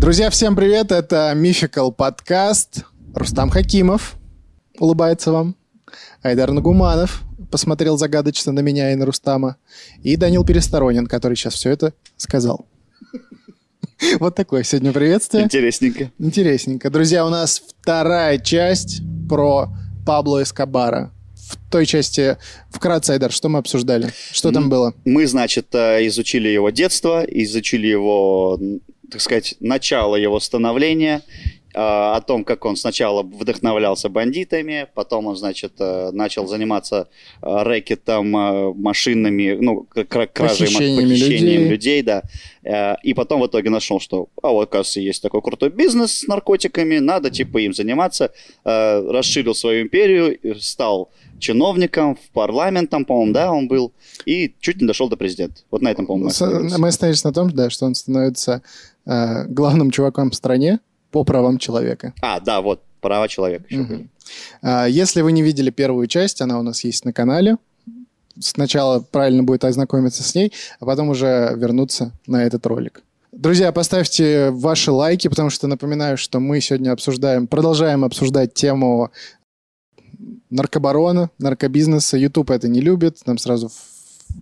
Друзья, всем привет! Это Мификал подкаст. Рустам Хакимов улыбается вам. Айдар Нагуманов посмотрел загадочно на меня и на Рустама. И Данил Пересторонин, который сейчас все это сказал. Вот такое сегодня приветствие. Интересненько. Интересненько. Друзья, у нас вторая часть про Пабло Эскобара. В той части, вкратце, Айдар, что мы обсуждали? Что там было? Мы, значит, э, изучили его детство, изучили его, так сказать, начало его становления, э, о том, как он сначала вдохновлялся бандитами, потом он, значит, э, начал заниматься рэкетом, машинами, ну, кра- кражей, Похищениями похищением людей. людей, да. И потом в итоге нашел, что, а вот, оказывается, есть такой крутой бизнес с наркотиками, надо, типа, им заниматься. Расширил свою империю, стал чиновником, в парламентом, по-моему, да, он был, и чуть не дошел до президента. Вот на этом, по-моему, мы. Мы остановились на том, да, что он становится э, главным чуваком в стране по правам человека. А, да, вот, права человека были. А, Если вы не видели первую часть, она у нас есть на канале. Сначала правильно будет ознакомиться с ней, а потом уже вернуться на этот ролик. Друзья, поставьте ваши лайки, потому что напоминаю, что мы сегодня обсуждаем, продолжаем обсуждать тему наркобарона, наркобизнеса. YouTube это не любит, нам сразу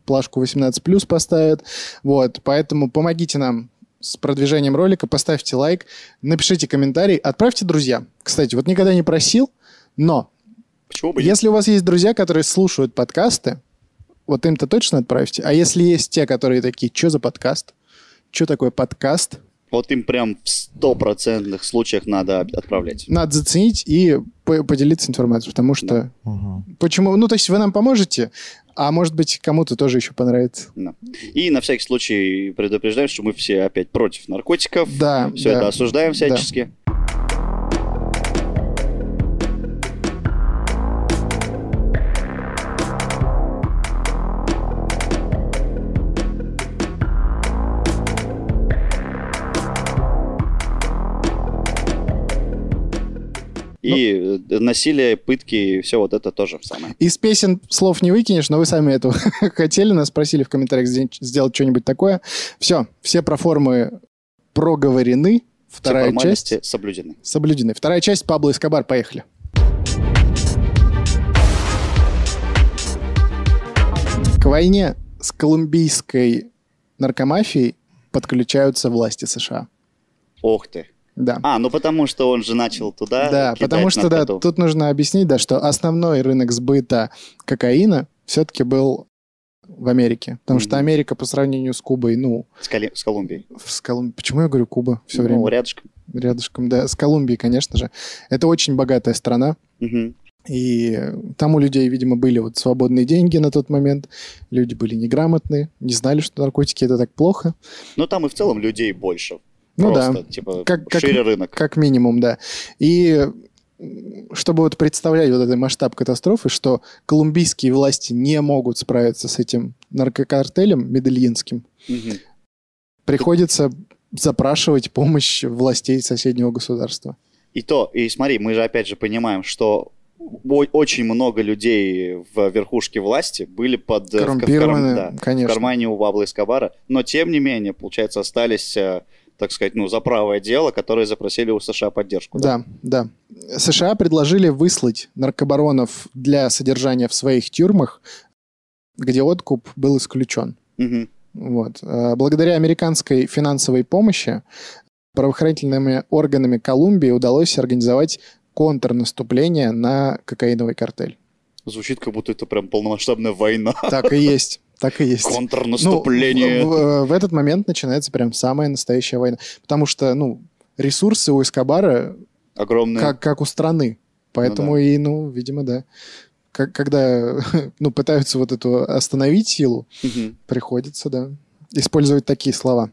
плашку 18+, поставят. Вот, поэтому помогите нам с продвижением ролика, поставьте лайк, напишите комментарий, отправьте друзьям. Кстати, вот никогда не просил, но Почему бы если у вас есть друзья, которые слушают подкасты, вот им-то точно отправьте. А если есть те, которые такие, что за подкаст? Что такое подкаст? Вот им прям в стопроцентных случаях надо отправлять. Надо заценить и по- поделиться информацией, потому что... Почему? Ну, то есть вы нам поможете, а может быть, кому-то тоже еще понравится. Да. И на всякий случай предупреждаем, что мы все опять против наркотиков. Да, Все да. это осуждаем всячески. И э, насилие, пытки, все вот это тоже самое. Из песен слов не выкинешь, но вы сами это хотели, нас просили в комментариях сделать- что-нибудь такое. Все, все проформы проговорены. Все Вторая формальности часть соблюдены. соблюдены. Вторая часть Пабло Эскобар. Поехали. К войне с колумбийской наркомафией подключаются власти США. Ох ты. Да. А, ну потому что он же начал туда Да, потому что, да, тут нужно объяснить, да, что основной рынок сбыта кокаина все-таки был в Америке. Потому что Мгм. Америка по сравнению с Кубой, ну, С, Кали- с Колумбией. с Колумбией... Почему я говорю Куба все Ну, время? рядышком. Рядышком, да. С Колумбией, конечно же. Это очень богатая страна. Мгм. И там у людей, видимо, были вот свободные деньги на тот момент. Люди были неграмотные, не знали, что наркотики это так плохо. Ну, там и в целом людей больше. Ну Просто, да. типа, Как- как- шире рынок. Как минимум, да. И чтобы вот представлять вот этот масштаб катастрофы, что колумбийские власти не могут справиться с этим наркокартелем медельинским, Мгм. приходится запрашивать помощь властей соседнего государства. И то, и смотри, мы же опять же понимаем, что очень много людей в верхушке власти были под э, в- в, Коррумпированы, да, в конечно. кармане у Пабло Эскобара, но тем не менее, получается, остались, э, так сказать, ну, за правое дело, которые запросили у США поддержку. Да, да. США предложили выслать наркобаронов для содержания в своих тюрьмах, где откуп был исключен. Мгм. Вот. Э, Благодаря американской финансовой помощи правоохранительными органами Колумбии удалось организовать контрнаступление на кокаиновый картель. Звучит, как будто это прям полномасштабная война. Так и есть. Так и есть. Ну, Контрнаступление. в, в- в этот момент начинается прям самая настоящая война. Потому что, ну, ресурсы у Эскобара Огромная. как, как у страны. Поэтому Ну да. и, ну, видимо, да. Как- когда ну, пытаются вот эту остановить силу, Мгм. приходится, да, использовать такие слова.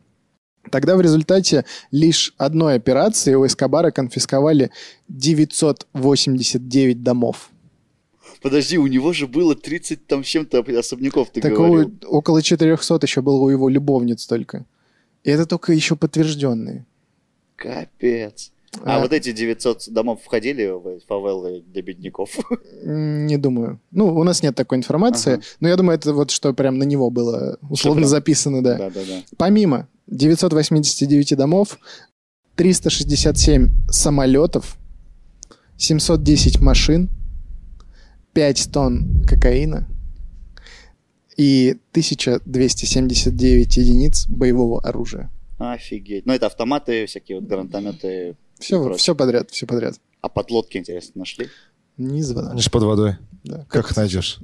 Тогда в результате лишь одной операции у Эскобара конфисковали 989 домов. Подожди, у него же было 30 там чем-то особняков, ты Так говорил. около 400 еще было у его любовниц только. И это только еще подтвержденные. Капец. А, А- вот эти 900 домов входили в фавелы для бедняков? Не думаю. Ну, у нас нет такой информации, Ага. но я думаю, это вот что прям на него было условно прям- записано, да. Да-да-да. Помимо 989 домов, 367 самолетов, 710 машин, 5 тонн кокаина и 1279 единиц боевого оружия. Офигеть. Ну, это автоматы, всякие вот гранатометы. Все, все подряд, все подряд. А подлодки, интересно, нашли? Не звонок. Они же под водой. Да. Как их найдешь?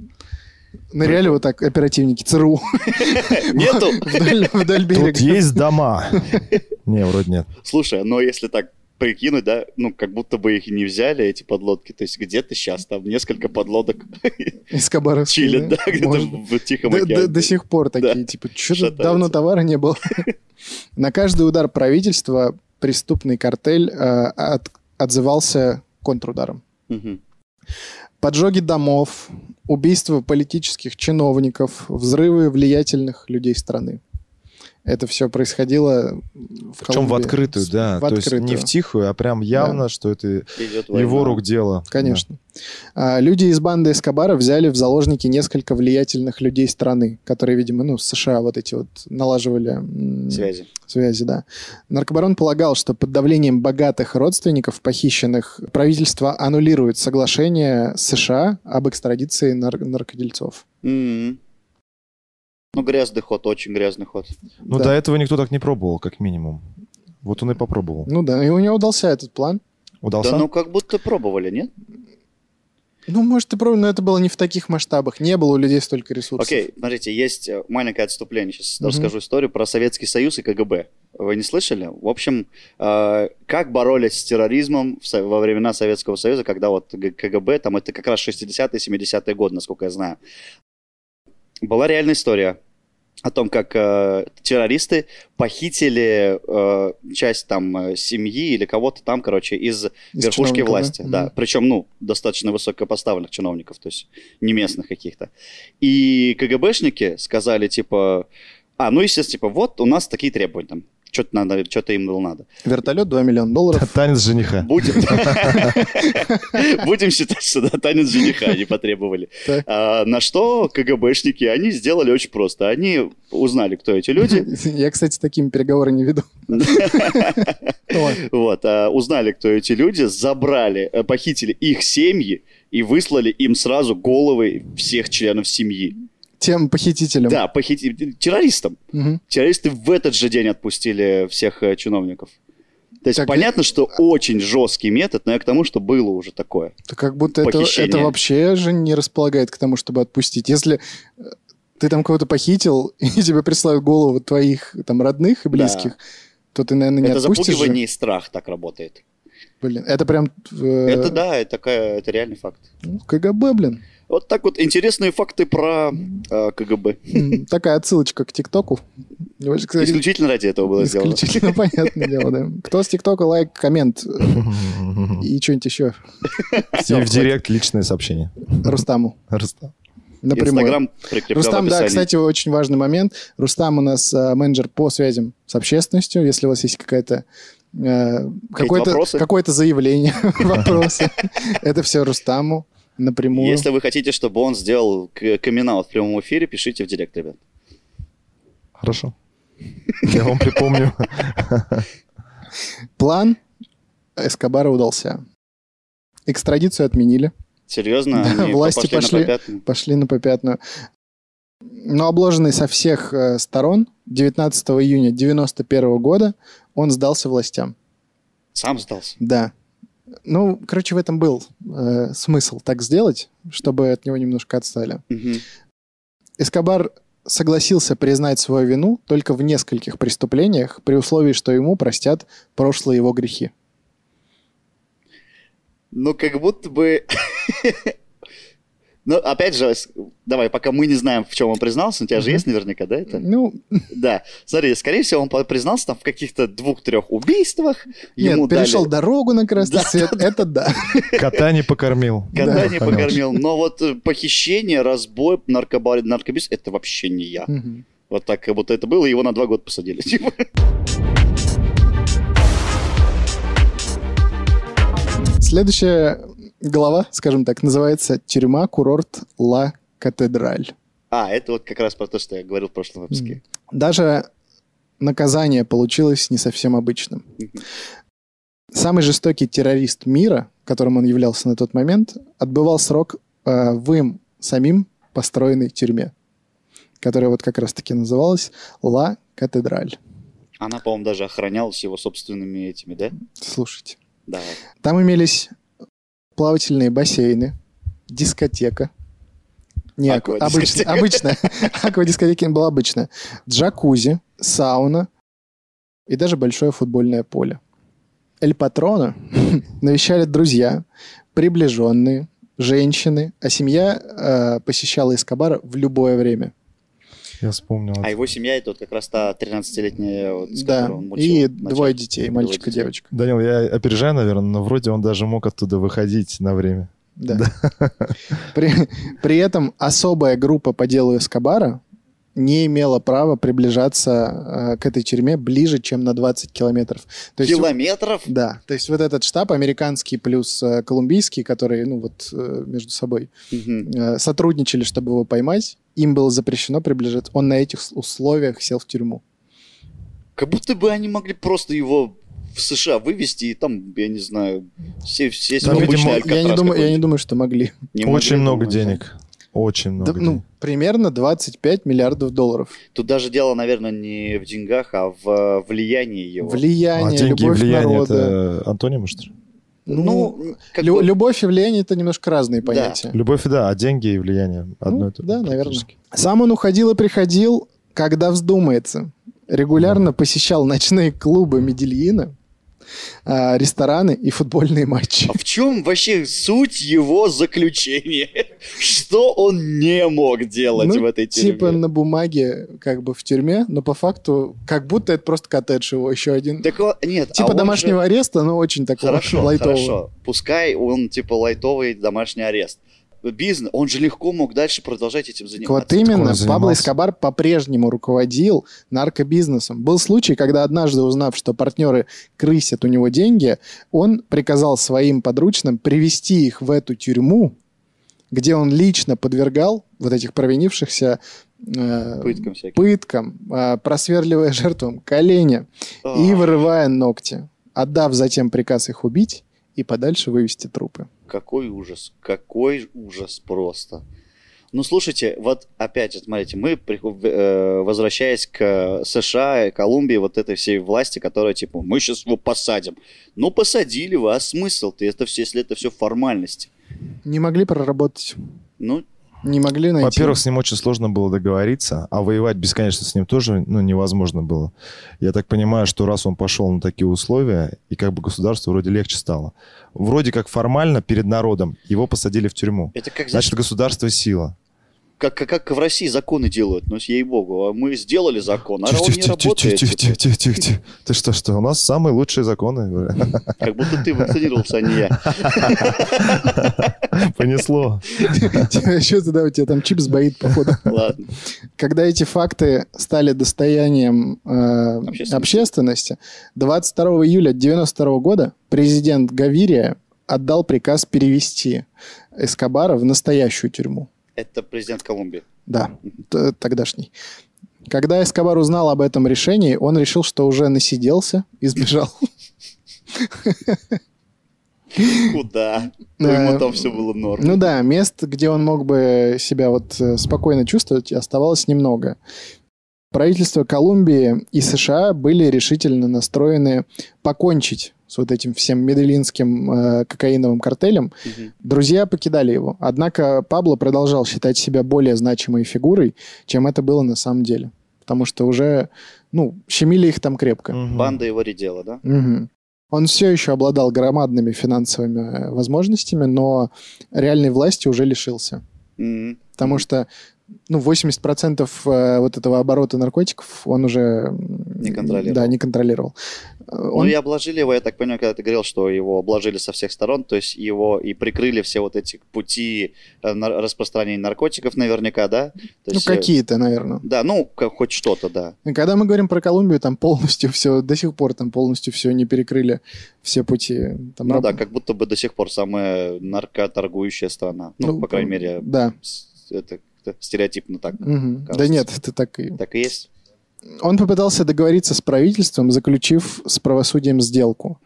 Ныряли вот так оперативники ЦРУ Нету? вдоль, вдоль Тут берега. есть дома. Не, вроде нет. Слушай, но если так прикинуть, да, ну, как будто бы их не взяли, эти подлодки. То есть где-то сейчас там несколько подлодок Эскобаровские, чилят, да, где-то Может. в Тихом До, до- океане. до сих пор такие, Да. типа, что-то Шатаются. давно товара не было. На каждый удар правительства преступный картель э, от- отзывался контрударом. Поджоги домов, убийства политических чиновников, взрывы влиятельных людей страны. Это все происходило в Причем в открытую, да. В То есть не открытую. в тихую, а прям явно, что это Идет его рук дело. Конечно. А, Люди из банды Эскобара взяли в заложники несколько влиятельных людей страны, которые, видимо, ну, с США вот эти вот налаживали Связи. связи, да. Наркобарон полагал, что под давлением богатых родственников похищенных правительство аннулирует соглашение США об экстрадиции нар- наркодельцов. Мгм. Ну, грязный ход, очень грязный ход. Ну, Да. до этого никто так не пробовал, как минимум. Вот он и попробовал. Ну да, и у него удался этот план. Удался? Да ну как будто пробовали, нет? Ну, может, и правильно, но это было не в таких масштабах. Не было у людей столько ресурсов. Окей, смотрите, есть э, маленькое отступление. Сейчас Мгм. расскажу историю про Советский Союз и КГБ. Вы не слышали? В общем, э, как боролись с терроризмом в во времена Советского Союза, когда вот КГБ, там это как раз 60-е, 70-е годы, насколько я знаю. Была реальная история о том, как э, террористы похитили э, часть там э, семьи или кого-то там, короче, из Из верхушки власти, да. Мгм. Причем, ну, достаточно высокопоставленных чиновников, то есть не местных каких-то. И КГБшники сказали, типа, а, ну, естественно, типа, вот у нас такие требования там. Что-то надо, что-то им было надо. Вертолет 2 миллиона долларов. Танец жениха. Будем, будем считать, что танец жениха они потребовали. А, на что КГБшники, они сделали очень просто. Они узнали, кто эти люди, Я, кстати, такими переговоры не веду. Вот, а, узнали, кто эти люди, забрали, э, похитили их семьи и выслали им сразу головы всех членов семьи. Тем похитителям. Да, похитили террористам. Мгм. Террористы в этот же день отпустили всех э, чиновников. То есть Так, понятно, что очень жесткий метод, но я к тому, что было уже такое. Это как будто это, Похищение. это вообще же не располагает к тому, чтобы отпустить. Если э, ты там кого-то похитил, и тебе присылают голову твоих там родных и близких, то ты, наверное, не это отпустишь же. запугивание и страх так работает. Блин, это прям... э, Это да, это, это реальный факт. ну, КГБ, блин. Вот так вот интересные факты про э, КГБ. Такая отсылочка к ТикТоку. Кстати, Исключительно ради этого было сделано. Исключительно понятное дело, да. Кто с ТикТока, лайк, коммент э, и что-нибудь еще. И в директ личное сообщение. Рустаму Рустам. напрямую. Инстаграм Рустам, да, кстати, очень важный момент. Рустам у нас э, менеджер по связям с общественностью. Если у вас есть какая-то э, какое-то, какое-то заявление, вопросы, это все Рустаму напрямую. Если вы хотите, чтобы он сделал камин в прямом эфире, пишите в директ, ребят. Хорошо. Я вам припомню. План Эскобара удался. Экстрадицию отменили. Серьезно? Да, Они власти пошли на пошли. попятную? Пошли на попятную. Но обложенный со всех э, сторон 19 июня 91 года он сдался властям. Сам сдался. Да. Ну, короче, в этом был э, смысл так сделать, чтобы от него немножко отстали. Мгм. Эскобар согласился признать свою вину только в нескольких преступлениях, при условии, что ему простят прошлые его грехи. Ну, как будто бы... Ну, опять же, давай, пока мы не знаем, в чем он признался, у тебя же есть наверняка, да, это? Ну, Да. Смотри, скорее всего, он признался там в каких-то двух-трех убийствах. нет, Ему перешел дали дорогу на красный Да, свет, это да. Кота не покормил. кота не Понятно. покормил. Но вот э, похищение, разбой, наркобар... наркобиз, это вообще не я. Мгм. Вот так, как будто это было, и его на два года посадили. Типа. Следующая глава, скажем так, называется «Тюрьма, курорт, Ла Катедраль». А, это вот как раз про то, что я говорил в прошлом выпуске. Даже наказание получилось не совсем обычным. Самый жестокий террорист мира, которым он являлся на тот момент, отбывал срок э, в им самим построенной тюрьме, которая вот как раз-таки называлась Ла Катедраль. Она, по-моему, даже охранялась его собственными этими, да? Слушайте. Давай. Там имелись плавательные бассейны, дискотека. Не, Аквадискотека. обычная, обычная. Аквадискотека была обычная. Джакузи, сауна и даже большое футбольное поле. Эль Патрона навещали друзья, приближенные, женщины, а семья э, посещала Эскобара в любое время. Я вспомнил. А его семья это вот как раз та 13-летняя, вот, с Да, он мучил и вначале. двое детей, Двое мальчик и детей. девочка. Данил, я опережаю, наверное, но вроде он даже мог оттуда выходить на время. Да. При, при этом особая группа по делу Эскобара не имела права приближаться э, к этой тюрьме ближе, чем на 20 километров. То есть, Километров? да, то есть вот этот штаб американский плюс э, колумбийский, которые, ну вот, э, между собой Мгм. э, сотрудничали, чтобы его поймать, им было запрещено приближаться. Он на этих условиях сел в тюрьму. Как будто бы они могли просто его в США вывести и там, я не знаю, все, все обычный видимо, я, не думаю, я не думаю, что могли. Не Очень могли, много думаете? денег. Очень много Да, ну, денег. Примерно 25 миллиардов долларов. Тут даже дело, наверное, не в деньгах, а в э, влиянии его. Влияние, а деньги и любовь влияние народа. это антонимы, что ли? Ну, как Лю- бы- любовь и влияние это немножко разные понятия. Любовь, да, а деньги и влияние одно Ну, и то же да, наверное. Сам он уходил и приходил, когда вздумается. Регулярно посещал ночные клубы Медельина, а, рестораны и футбольные матчи. А в чем вообще суть его заключения? Что он не мог делать Ну, в этой тюрьме? Типа на бумаге как бы в тюрьме, но по факту как будто это просто коттедж его еще один. Так он- нет, а типа он же- домашнего ареста, но очень такого Хорошо, лайтового. хорошо. Пускай он типа лайтовый домашний арест. Бизнес, он же легко мог дальше продолжать этим заниматься. Вот именно. Пабло Эскобар по-прежнему руководил наркобизнесом. Был случай, когда однажды узнав, что партнеры крысят у него деньги, он приказал своим подручным привести их в эту тюрьму, где он лично подвергал вот этих провинившихся э, Пыткам всяким. пыткам, э, просверливая жертвам колени и вырывая ногти, отдав затем приказ их убить и подальше вывести трупы. Какой ужас, какой ужас просто. Ну, слушайте, вот опять же, смотрите, мы, э, возвращаясь к США, Колумбии, вот этой всей власти, которая, типа, мы сейчас его посадим. Ну, посадили вы, а смысл-то? Это все, если это все формальности. Не могли проработать, Ну, не могли найти. Во-первых, с ним очень сложно было договориться, а воевать бесконечно с ним тоже ну, невозможно было. Я так понимаю, что раз он пошел на такие условия, и как бы государству вроде легче стало. Вроде как формально перед народом его посадили в тюрьму. это как, Значит, государство сила. Как, как, как в России законы делают, ну, ей-богу. А Мы сделали закон, а он не работает. тихо, тихо, тихо, тихо, тихо. Ты что, что? У нас самые лучшие законы. Как будто ты вакцинировался, а не я. Понесло. Что тогда у тебя там чип сбоит, походу. Ладно. Когда эти факты стали достоянием э, Общественности. общественности, 22 июля 1992 года президент Гавирия отдал приказ перевести Эскобара в настоящую тюрьму. Это президент Колумбии. Да, тогдашний. Когда Эскобар узнал об этом решении, он решил, что уже насиделся и сбежал. Куда? Ну, ему там все было норм. Ну да, мест, где он мог бы себя вот э, спокойно чувствовать, оставалось немного. Правительство Колумбии и США были решительно настроены покончить с вот этим всем медellинским э, кокаиновым картелем. Мгм. Друзья покидали его. Однако Пабло продолжал считать себя более значимой фигурой, чем это было на самом деле. Потому что уже, ну, щемили их там крепко. Мгм. Банда его редела, да? Мгм. Он все еще обладал громадными финансовыми э, возможностями, но реальной власти уже лишился. Мгм. Потому что ну, 80% э, вот этого оборота наркотиков он уже... Не контролировал. Да, не контролировал. Э, Ну Он, и обложили его, я так понимаю, когда ты говорил, что его обложили со всех сторон, то есть его и прикрыли все вот эти пути э, распространения наркотиков наверняка, да? То ну, есть, какие-то, наверное. Да, ну, как, хоть что-то, да. Когда мы говорим про Колумбию, там полностью все, до сих пор там полностью все не перекрыли, все пути. Там Ну раб- да, как будто бы до сих пор самая наркоторгующая страна. Ну, по крайней мере, Да. это как-то стереотипно так, Мгм. Да нет, это так и... так и есть. Он попытался договориться с правительством, заключив с правосудием сделку.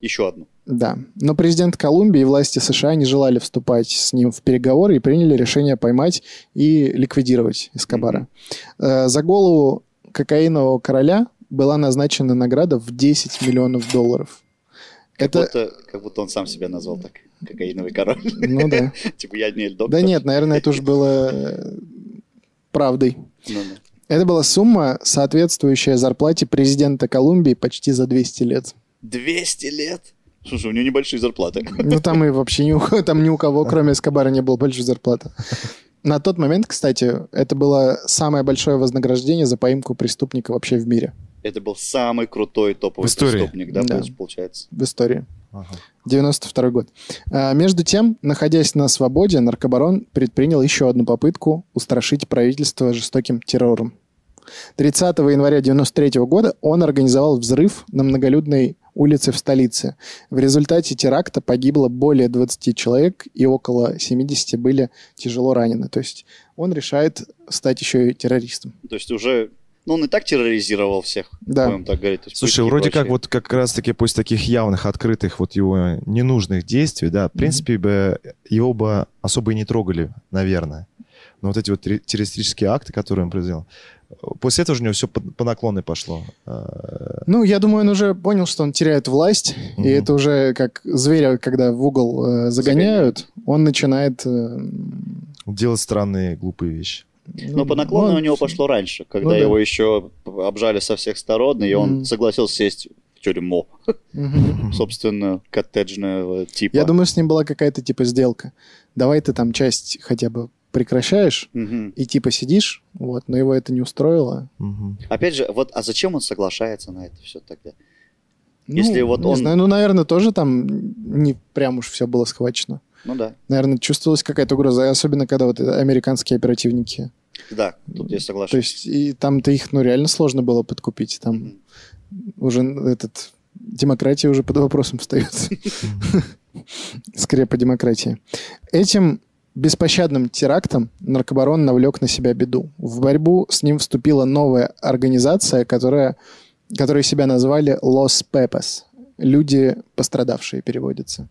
Еще одну. Да. Но президент Колумбии и власти США не желали вступать с ним в переговоры и приняли решение поймать и ликвидировать Эскобара. Э, За голову кокаинового короля была назначена награда в 10 миллионов долларов. Как, Это... будто, как будто он сам себя назвал так. Кокаиновый король. Ну да. Типа я не доктор. Да нет, наверное, это уж было э, правдой. Ну, да. Это была сумма, соответствующая зарплате президента Колумбии почти за 200 лет. 200 лет? Слушай, у него небольшие зарплаты. Ну, там и вообще ни у, там ни у кого, кроме Эскобара, не было большой зарплаты. На тот момент, кстати, это было самое большое вознаграждение за поимку преступника вообще в мире, Это был самый крутой топовый В истории. преступник, да, Да. получ- получается? в истории. Ага. 92 год. А, Между тем, находясь на свободе, наркобарон предпринял еще одну попытку устрашить правительство жестоким террором. 30 января 93 года он организовал взрыв на многолюдной улице в столице. В результате теракта погибло более 20 человек и около 70 были тяжело ранены. То есть он решает стать еще и террористом. То есть уже... Ну, он и так терроризировал всех, Да. будем так говорить. Есть Слушай, пытки и вроде как вот как раз-таки после таких явных, открытых вот его ненужных действий, да, в принципе, бы его бы особо и не трогали, наверное. Но вот эти вот террористические акты, которые он произвел, после этого же у него все по, по наклонной пошло. А, Ну, я думаю, он уже понял, что он теряет власть, Мгм. и это уже как зверя, когда в угол э, загоняют, он начинает... э, Делать странные, глупые вещи. Но по наклону он- у него пошло раньше, когда Ну да. его еще обжали со всех сторон, и он Мгм. согласился сесть в тюрьму, Мгм. собственно, коттеджного типа. Я думаю, с ним была какая-то типа сделка. Давай ты там часть хотя бы прекращаешь Мгм. и типа сидишь, вот, но его это не устроило. Мгм. Опять же, вот, а зачем он соглашается на это все тогда? Ну, Если вот не он- знаю, ну, наверное, тоже там не прям уж все было схвачено. Ну да, Наверное, чувствовалась какая-то угроза, особенно когда вот американские оперативники. да, тут я То соглашусь. есть и там-то их, ну, реально сложно было подкупить. Там Мгм. уже этот демократия уже под вопросом встает. Скрепа демократии. Этим беспощадным терактом наркобарон навлек на себя беду. В борьбу с ним вступила новая организация, которая, которую себя назвали Los Pepes. Люди пострадавшие переводится.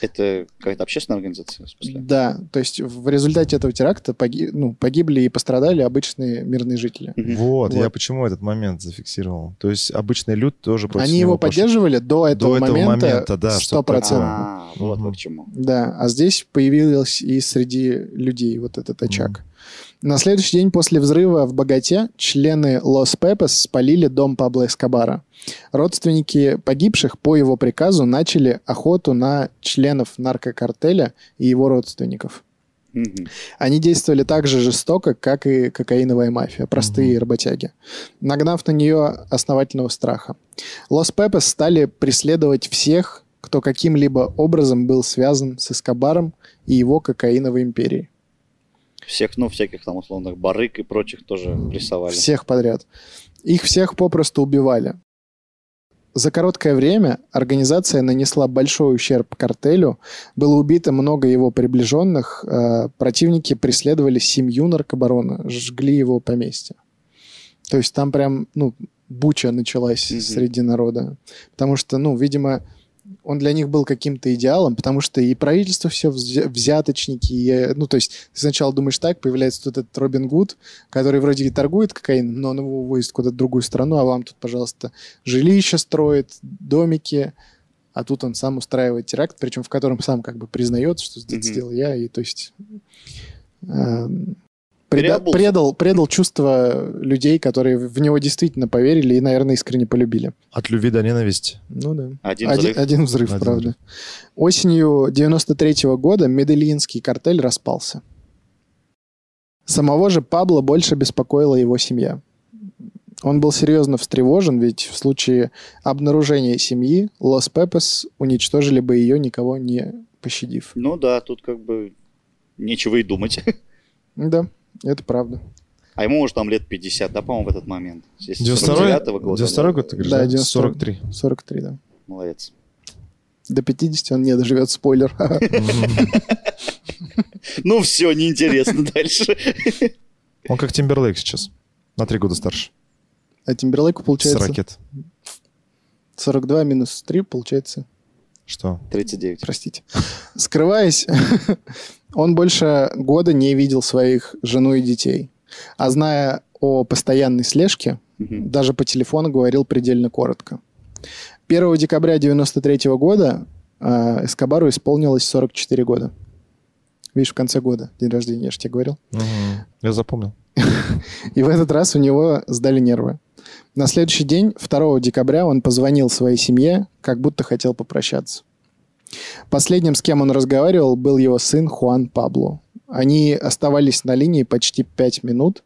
Это какая-то общественная организация, в смысле? Да, то есть в результате этого теракта поги- ну, погибли и пострадали обычные мирные жители. Мгм. Вот, я Вот. почему этот момент зафиксировал. То есть обычный люд тоже против Они него его поддерживали до этого, этого момента, момента, да, что 100%. А, вот Мгм. вы к чему. Да, а здесь появилось и среди людей вот этот очаг. На следующий день после взрыва в Богате члены Лос Пепес спалили дом Пабло Эскобара. Родственники погибших по его приказу начали охоту на членов наркокартеля и его родственников. Мгм. Они действовали так же жестоко, как и кокаиновая мафия, простые работяги, нагнав на нее основательного страха. Лос Пепес стали преследовать всех, кто каким-либо образом был связан с Эскобаром и его кокаиновой империей. Всех, ну, всяких там условных барыг и прочих тоже прессовали. Всех подряд. Их всех попросту убивали. За короткое время организация нанесла большой ущерб картелю, было убито много его приближенных, э, противники преследовали семью наркобарона, жгли его поместье. То есть там прям, ну, буча началась Мгм. среди народа. Потому что, ну, видимо, он для них был каким-то идеалом, потому что и правительство все взяточники, и, э, ну, то есть ты сначала думаешь так, появляется тут этот Робин Гуд, который вроде и торгует кокаином, но он его увозит куда-то в другую страну, а вам тут, пожалуйста, жилища строит, домики, а тут он сам устраивает теракт, причем в котором сам как бы признает, что Мгм. сделал я, и то есть эм, преда- Переобулся. предал, предал чувства людей, которые в него действительно поверили и, наверное, искренне полюбили. От любви до ненависти. Ну да. Один Один, взрыв. один взрыв, Один правда. взрыв. Осенью 93 года Медельинский картель распался. Самого же Пабло больше беспокоила его семья. Он был серьезно встревожен, ведь в случае обнаружения семьи Лос Пепес уничтожили бы ее, никого не пощадив. Ну да, тут как бы нечего и думать. Да, это правда. А ему уже там лет 50, да, по-моему, в этот момент. Если 92 49-го года. 92 да. год, ты говоришь, Да, да? 92. 43. 43, да. Молодец. До 50 он не доживет, спойлер. Ну все, неинтересно дальше. Он как Тимберлейк сейчас. На три года старше. А Тимберлейку С получается ракет. 42 минус 3, получается Что? 39. Простите. Скрываясь, он больше года не видел своих жену и детей. А зная о постоянной слежке, Мгм. даже по телефону говорил предельно коротко. 1 декабря 93 года э, Эскобару исполнилось 44 года. Видишь, в конце года, день рождения, я же тебе говорил. Мгм. Я запомнил. И в этот раз у него сдали нервы. На следующий день, 2 декабря, он позвонил своей семье, как будто хотел попрощаться. Последним, с кем он разговаривал, был его сын Хуан Пабло. Они оставались на линии почти 5 минут,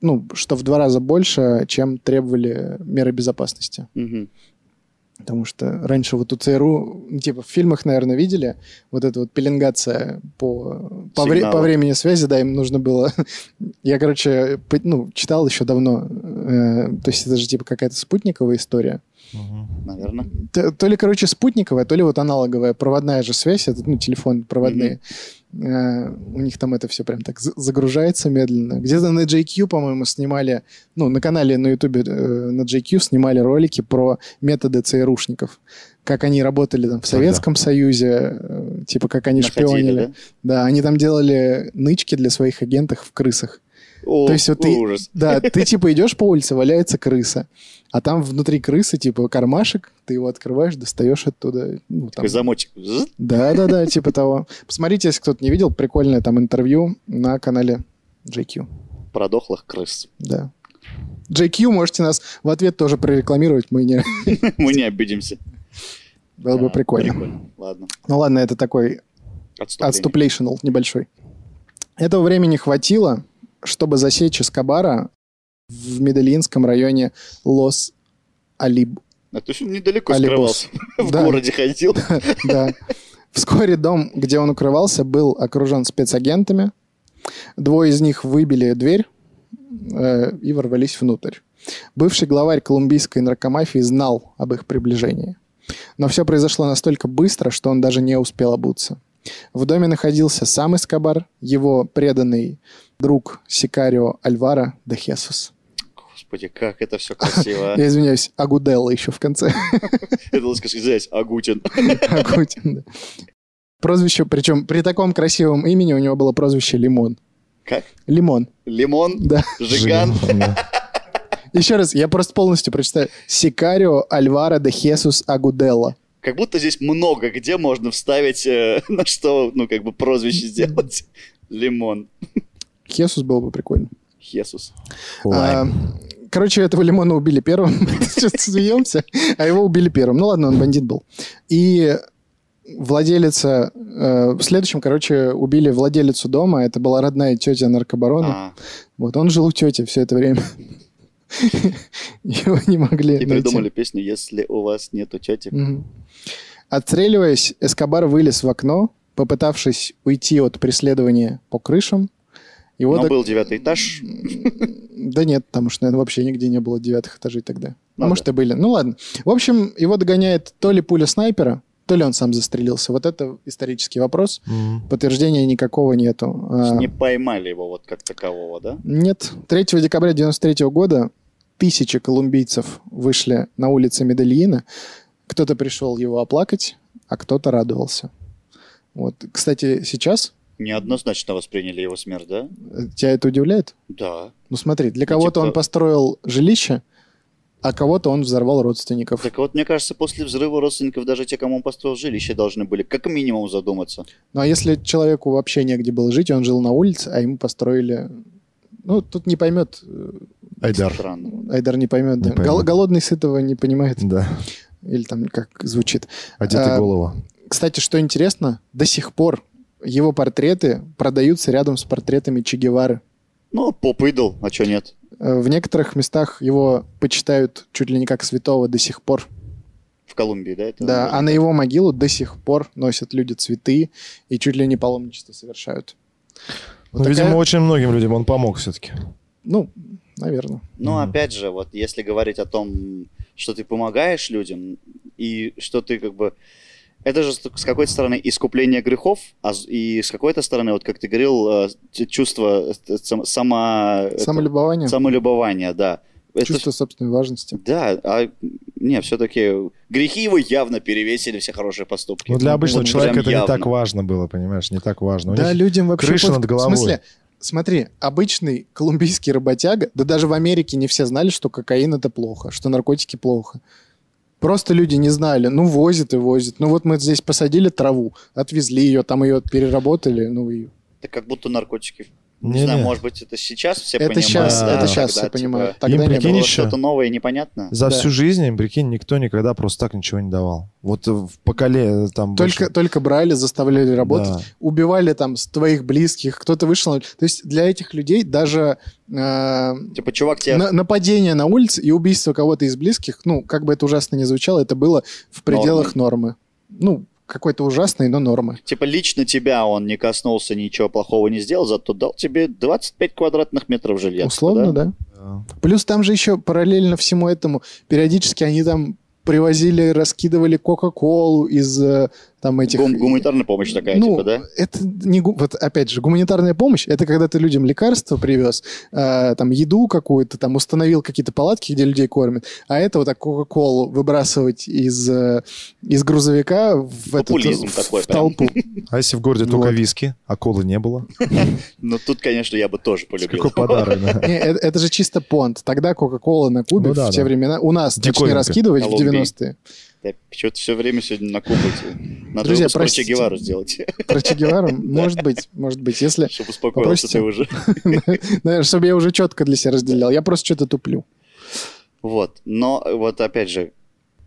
ну, что в два раза больше, чем требовали меры безопасности. Мгм. Потому что раньше вот у ЦРУ, ну, типа в фильмах, наверное, видели, вот эта вот пеленгация по, по, вре- по времени связи, да, им нужно было... Я, короче, по- ну, читал еще давно, э, то есть это же типа какая-то спутниковая история. Мгм. Наверное. Т- То ли, короче, спутниковая, то ли вот аналоговая, проводная же связь, это, ну, телефон проводные. Э, У них там это все прям так за- загружается медленно. Где-то на JQ, по-моему, снимали, ну, на канале на Ютубе э, на JQ снимали ролики про методы ЦРУшников. Как они работали там в Советском Союзе, э, типа как они Находили, шпионили. да? Да, они там делали нычки для своих агентов в крысах. О, То есть вот ты- ужас. Да, ты типа идешь по улице, валяется крыса, а там внутри крысы типа кармашек, ты его открываешь, достаешь оттуда. Ну, там, Такой замочек. Зз. да-да-да, типа того. Посмотрите, если кто-то не видел, прикольное там интервью на канале JQ. Про дохлых крыс. Да. JQ можете нас в ответ тоже прорекламировать, мы не... Мы не обидимся. Было бы Да, прикольно. Ладно. Ну ладно, это такой отступлейшнл небольшой. Этого времени хватило, чтобы засечь Эскобара в Медельинском районе Лос-Алиб. А то есть он недалеко Алибус. скрывался. В Да. городе ходил. Да. Вскоре дом, где он укрывался, был окружен спецагентами. Двое из них выбили дверь э, и ворвались внутрь. Бывший главарь колумбийской наркомафии знал об их приближении. Но все произошло настолько быстро, что он даже не успел обуться. В доме находился сам Эскобар, его преданный друг Сикарио Альвара де Хесус. Господи, как это все красиво. Я извиняюсь, Агуделла еще в конце. Это лучше сказать, Агутин. Агутин, да. Прозвище, причем при таком красивом имени у него было прозвище Лимон. Как? Лимон, Лимон, да. Жиган. Еще раз, я просто полностью прочитаю. Сикарио Альвара де Хесус Агуделла. Как будто здесь много где можно вставить, э, на что, ну, как бы прозвище сделать. Лимон. Хесус было бы прикольно. Хесус. Лайм. А, Короче, этого Лимона убили первым. Сейчас смеемся. А его убили первым. Ну ладно, он бандит был. И владелица... э, В следующем, короче, убили владелицу дома. Это была родная тетя наркобарона. А, Вот он жил у тети все это время. Его не могли И найти. придумали песню «Если у вас нету тети». Отстреливаясь, Эскобар вылез в окно, попытавшись уйти от преследования по крышам. Его Но дог- был девятый этаж. Да нет, потому что, наверное, вообще нигде не было девятых этажей тогда. Ну может, и были. Ну ладно. В общем, его догоняет то ли пуля снайпера, то ли он сам застрелился. Вот это исторический вопрос. Мгм. Подтверждения никакого нету. То есть А, Не поймали его вот как такового, да? Нет. 3 декабря 93 года тысячи колумбийцев вышли на улицы Медельина. Кто-то пришел его оплакать, а кто-то радовался. Вот. Кстати, сейчас Неоднозначно восприняли его смерть, да? тебя это удивляет? Да. Ну смотри, для кого-то типа- он построил жилище, а кого-то он взорвал родственников. Так вот, мне кажется, после взрыва родственников даже те, кому он построил жилище, должны были как минимум задуматься. Ну а если человеку вообще негде было жить, и он жил на улице, а ему построили... Ну, тут не поймет, э, Айдар. Странно. Айдар не поймет, да. Не поймет. Гол- голодный сытого не понимает. Да. Или там как звучит. Одетый А, голова. Кстати, что интересно, до сих пор его портреты продаются рядом с портретами Че Гевары. Ну, поп идол, а что нет? Э, В некоторых местах его почитают чуть ли не как святого до сих пор. В Колумбии, да? Это Да, а на его могилу до сих пор носят люди цветы и чуть ли не паломничество совершают. Вот Ну, такая- видимо, очень многим людям он помог все-таки. Ну, наверное. Но Мгм. опять же, вот если говорить о том, что ты помогаешь людям, и что ты как бы... Это же с какой-то стороны искупление грехов, а и с какой-то стороны, вот как ты говорил, э, чувство э, сам- сама... это- Самолюбование. самолюбования, да. это Чувство собственной важности. Да, а не, все-таки грехи его явно перевесили все хорошие поступки. Ну, для Ну, обычного вот человека прям это не явно. так важно было, понимаешь? Не так важно. У Да, людям вообще... крыша пофиг. над головой. В смысле, смотри, обычный колумбийский работяга, да даже в Америке не все знали, что кокаин это плохо, что наркотики плохо. Просто люди не знали. Ну, возят и возят. Ну, вот мы здесь посадили траву, отвезли ее, там ее переработали, ну, и... Это как будто наркотики. Не, Не-не. знаю, может быть, это сейчас все Это понимают. сейчас, да, это сейчас все понимают. типа, Тогда Им, не прикинь, было. еще- что-то новое и непонятно. За Да. всю жизнь, им, прикинь, никто никогда просто так ничего не давал. Вот э, в поколе там Только, больше- только брали, заставляли работать, Да. убивали там с твоих близких, кто-то вышел. То есть для этих людей даже э, Типа, чувак тебе... на- нападение на улице и убийство кого-то из близких, ну, как бы это ужасно не звучало, это было в пределах нормы. Ну, какой-то ужасной, но нормы. Типа лично тебя он не коснулся, ничего плохого не сделал, зато дал тебе 25 квадратных метров жилья. Условно, да? Да. Плюс там же еще параллельно всему этому периодически они там привозили, раскидывали Кока-Колу из э, там этих... Гум- гуманитарная помощь такая, ну, типа, да? это не... Вот опять же, гуманитарная помощь, это когда ты людям лекарства привез, э, там еду какую-то, там установил какие-то палатки, где людей кормят, а это вот так Кока-Колу выбрасывать из, э, из грузовика в, этот, Популизм в, такой в прям. толпу. А если в городе только виски, а колы не было? Ну, тут, конечно, я бы тоже полюбил. Какой подарок, да. Не, это, же чисто понт. Тогда Кока-Кола на Кубе Ну в те времена... У нас Диковинка. раскидывать в Колумбии. 90-е. Да, Что-то все время сегодня на Кубу. Надо Друзья, про Че. Гевару сделать, Про Че Гевару? Может быть, может быть. Если... чтобы успокоился ты уже. Наверное, чтобы я уже четко для себя разделял. Я просто что-то туплю. Вот. Но вот опять же,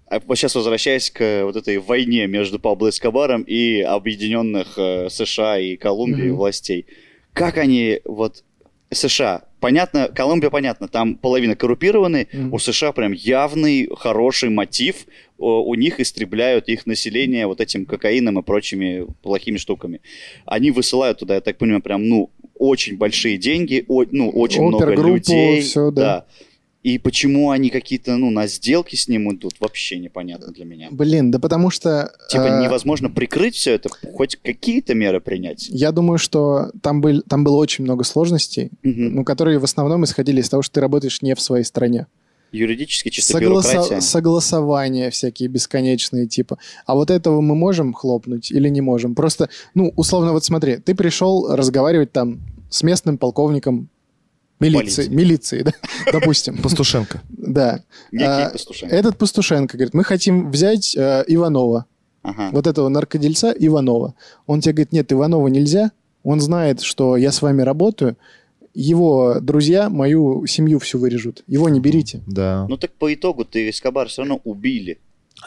а сейчас возвращаясь к вот этой войне между Пабло Эскобаром и объединенных э, США и Колумбии Мгм. властей. Как они вот США, понятно, Колумбия, понятно, там половина коррупированы, Мгм. у США прям явный хороший мотив, у них истребляют их население вот этим кокаином и прочими плохими штуками. Они высылают туда, я так понимаю, прям, ну, очень большие деньги, о- ну, очень много людей. всё, да. И почему они какие-то, ну, на сделки с ним идут, вообще непонятно для меня. Блин, да потому что... Типа э, невозможно прикрыть все это, хоть какие-то меры принять. Я думаю, что там, был, там было очень много сложностей, Мгм. ну, которые в основном исходили из того, что ты работаешь не в своей стране. Юридически чисто Согласа- бюрократия. Согласования всякие бесконечные, типа. А вот этого мы можем хлопнуть или не можем? Просто, ну, условно, вот смотри, ты пришел разговаривать там с местным полковником милиции, Полиции. милиции, да, допустим. Пастушенко. Да. А, Пастушенко. Этот Пастушенко говорит, мы хотим взять э, Иванова, Ага. вот этого наркодельца Иванова. Он тебе говорит, нет, Иванова нельзя. Он знает, что я с вами работаю. Его друзья мою семью всю вырежут. Его не берите. Да. Ну так по итогу ты Эскобар все равно убили.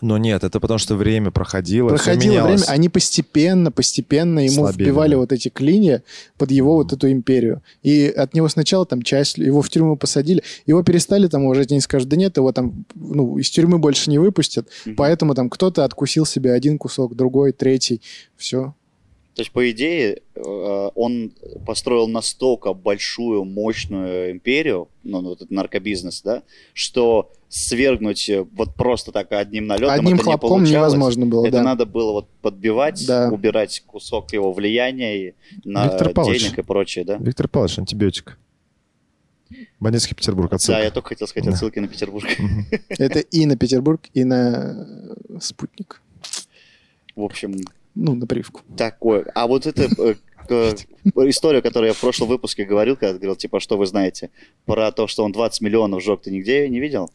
Но нет, это потому что время проходило, Проходило время, они постепенно, постепенно ему Слабели, вбивали да. вот эти клинья под его вот эту империю. И от него сначала там часть, его в тюрьму посадили, его перестали там уважать, они скажут, да нет, его там, ну, из тюрьмы больше не выпустят, Мгм. поэтому там кто-то откусил себе один кусок, другой, третий, все. То есть, по идее, э, он построил настолько большую, мощную империю, ну, ну, вот этот наркобизнес, да, что свергнуть э, вот просто так одним налетом Одним это не хлопком получалось. невозможно было, Это да. надо было вот подбивать, Да. убирать кусок его влияния и на Виктор Павлович. денег и прочее, да? Виктор Павлович, антибиотик. Бандитский Петербург, отсылка. Да, я только хотел сказать Да. отсылки на Петербург. Это и на Петербург, и на спутник. В общем, Ну, на привку. такое. А вот это э, к- история, которую я в прошлом выпуске говорил, когда говорил, типа, что вы знаете, про то, что он 20 миллионов сжег, ты нигде ее не видел?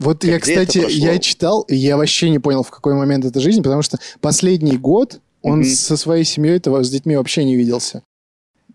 Вот Как- я, кстати, я читал, и я вообще не понял, в какой момент это жизни, потому что последний год он Мгм. со своей семьей, этого с детьми вообще не виделся.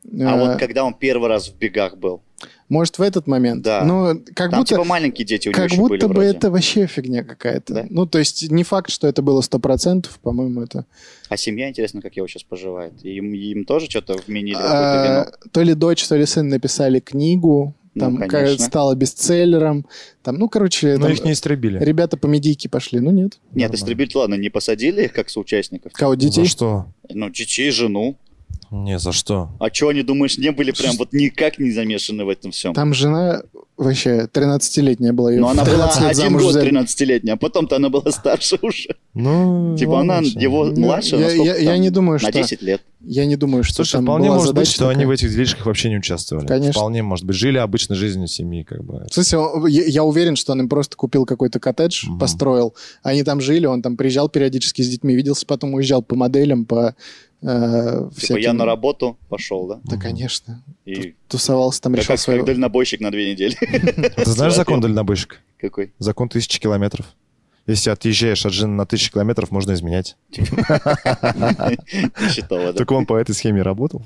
А Э, вот когда он первый раз в бегах был, Может, в этот момент. Да. Но как там будто, типа маленькие дети у него как еще были будто бы вроде. это вообще фигня какая-то. Да? Ну, то есть не факт, что это было 100%, по-моему, это... А семья, интересно, как его сейчас поживает? Им, им тоже что-то вменили, А, вино? то ли дочь, то ли сын написали книгу, Ну, там конечно. как стало бестселлером. Там, ну, короче, Но там их не истребили. ребята по медийке пошли. Ну, нет. Нет, нормально. истребитель, ладно, не посадили их как соучастников. Кого, детей? За что? Ну, детей, жену. Не, за что? А что они, думаешь, не были прям вот никак не замешаны в этом всем? Там жена вообще 13-летняя была. в она была 13 лет один год взяли. 13-летняя, а потом-то она была старше уже. Ну, Типа ладно, она всё. его Ну, младше, я- на я- я не думаю, На что- 10 лет. Я не думаю, что Слушай, там вполне была может быть, что они в этих делишках вообще не участвовали. Конечно. Вполне, может быть, жили обычной жизнью семьи, как бы. В смысле, он- я, я уверен, что он им просто купил какой-то коттедж, Мгм. построил. Они там жили, он там приезжал периодически с детьми, виделся, потом уезжал по моделям, по э, Типа всяким- я на работу пошел, да? Да, конечно. И Тусовался там, как, решал как, свою... как дальнобойщик на две недели. Ты знаешь закон дальнобойщика? Какой? Закон тысячи километров. Если отъезжаешь от жены на тысячу километров, можно изменять. Так он по этой схеме работал?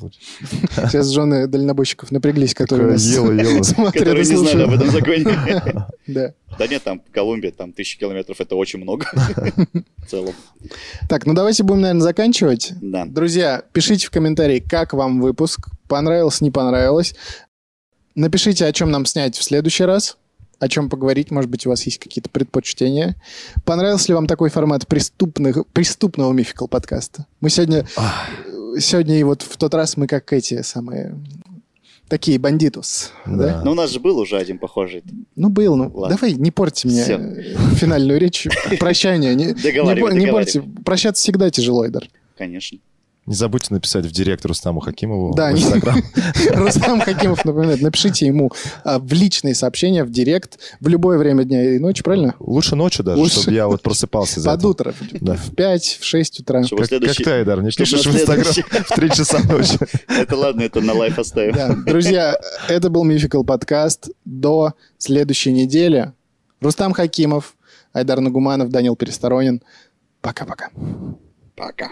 Сейчас жены дальнобойщиков напряглись, которые нас Которые не знали об этом законе. Да. Да нет, там Колумбия, там тысячи километров, это очень много. В целом. Так, ну давайте будем, наверное, заканчивать. Да. Друзья, пишите в комментарии, как вам выпуск, понравилось, не понравилось. Напишите, о чем нам снять в следующий раз, о чем поговорить, может быть, у вас есть какие-то предпочтения. Понравился ли вам такой формат преступных, преступного мификал подкаста? Мы сегодня, сегодня и вот в тот раз мы как эти самые, такие бандитус. Да. Да. Но у нас же был уже один похожий. Ну, был, ну, Ладно. давай, не портите мне Всё. э, финальную речь, прощание. Не, не, Договаривай, пор- не договаривай. портите. Прощаться всегда тяжело, Эдар. Конечно. Не забудьте написать в директ Рустаму Хакимову Да, в не- Инстаграм. Рустам Хакимов напоминает, напишите ему а, в личные сообщения, в директ, в любое время дня и ночи, правильно? Лучше ночью даже, Лучше. чтобы я вот просыпался за Под утро, Да. в 5, в 6 утра. Чтобы Как, как следующий... ты, Айдар, не пишешь в Инстаграм в 3 часа ночи. Это ладно, это на лайф оставим. Да. Друзья, это был Мификал подкаст. До следующей недели. Рустам Хакимов, Айдар Нагуманов, Данил Пересторонин. Пока-пока. Пока.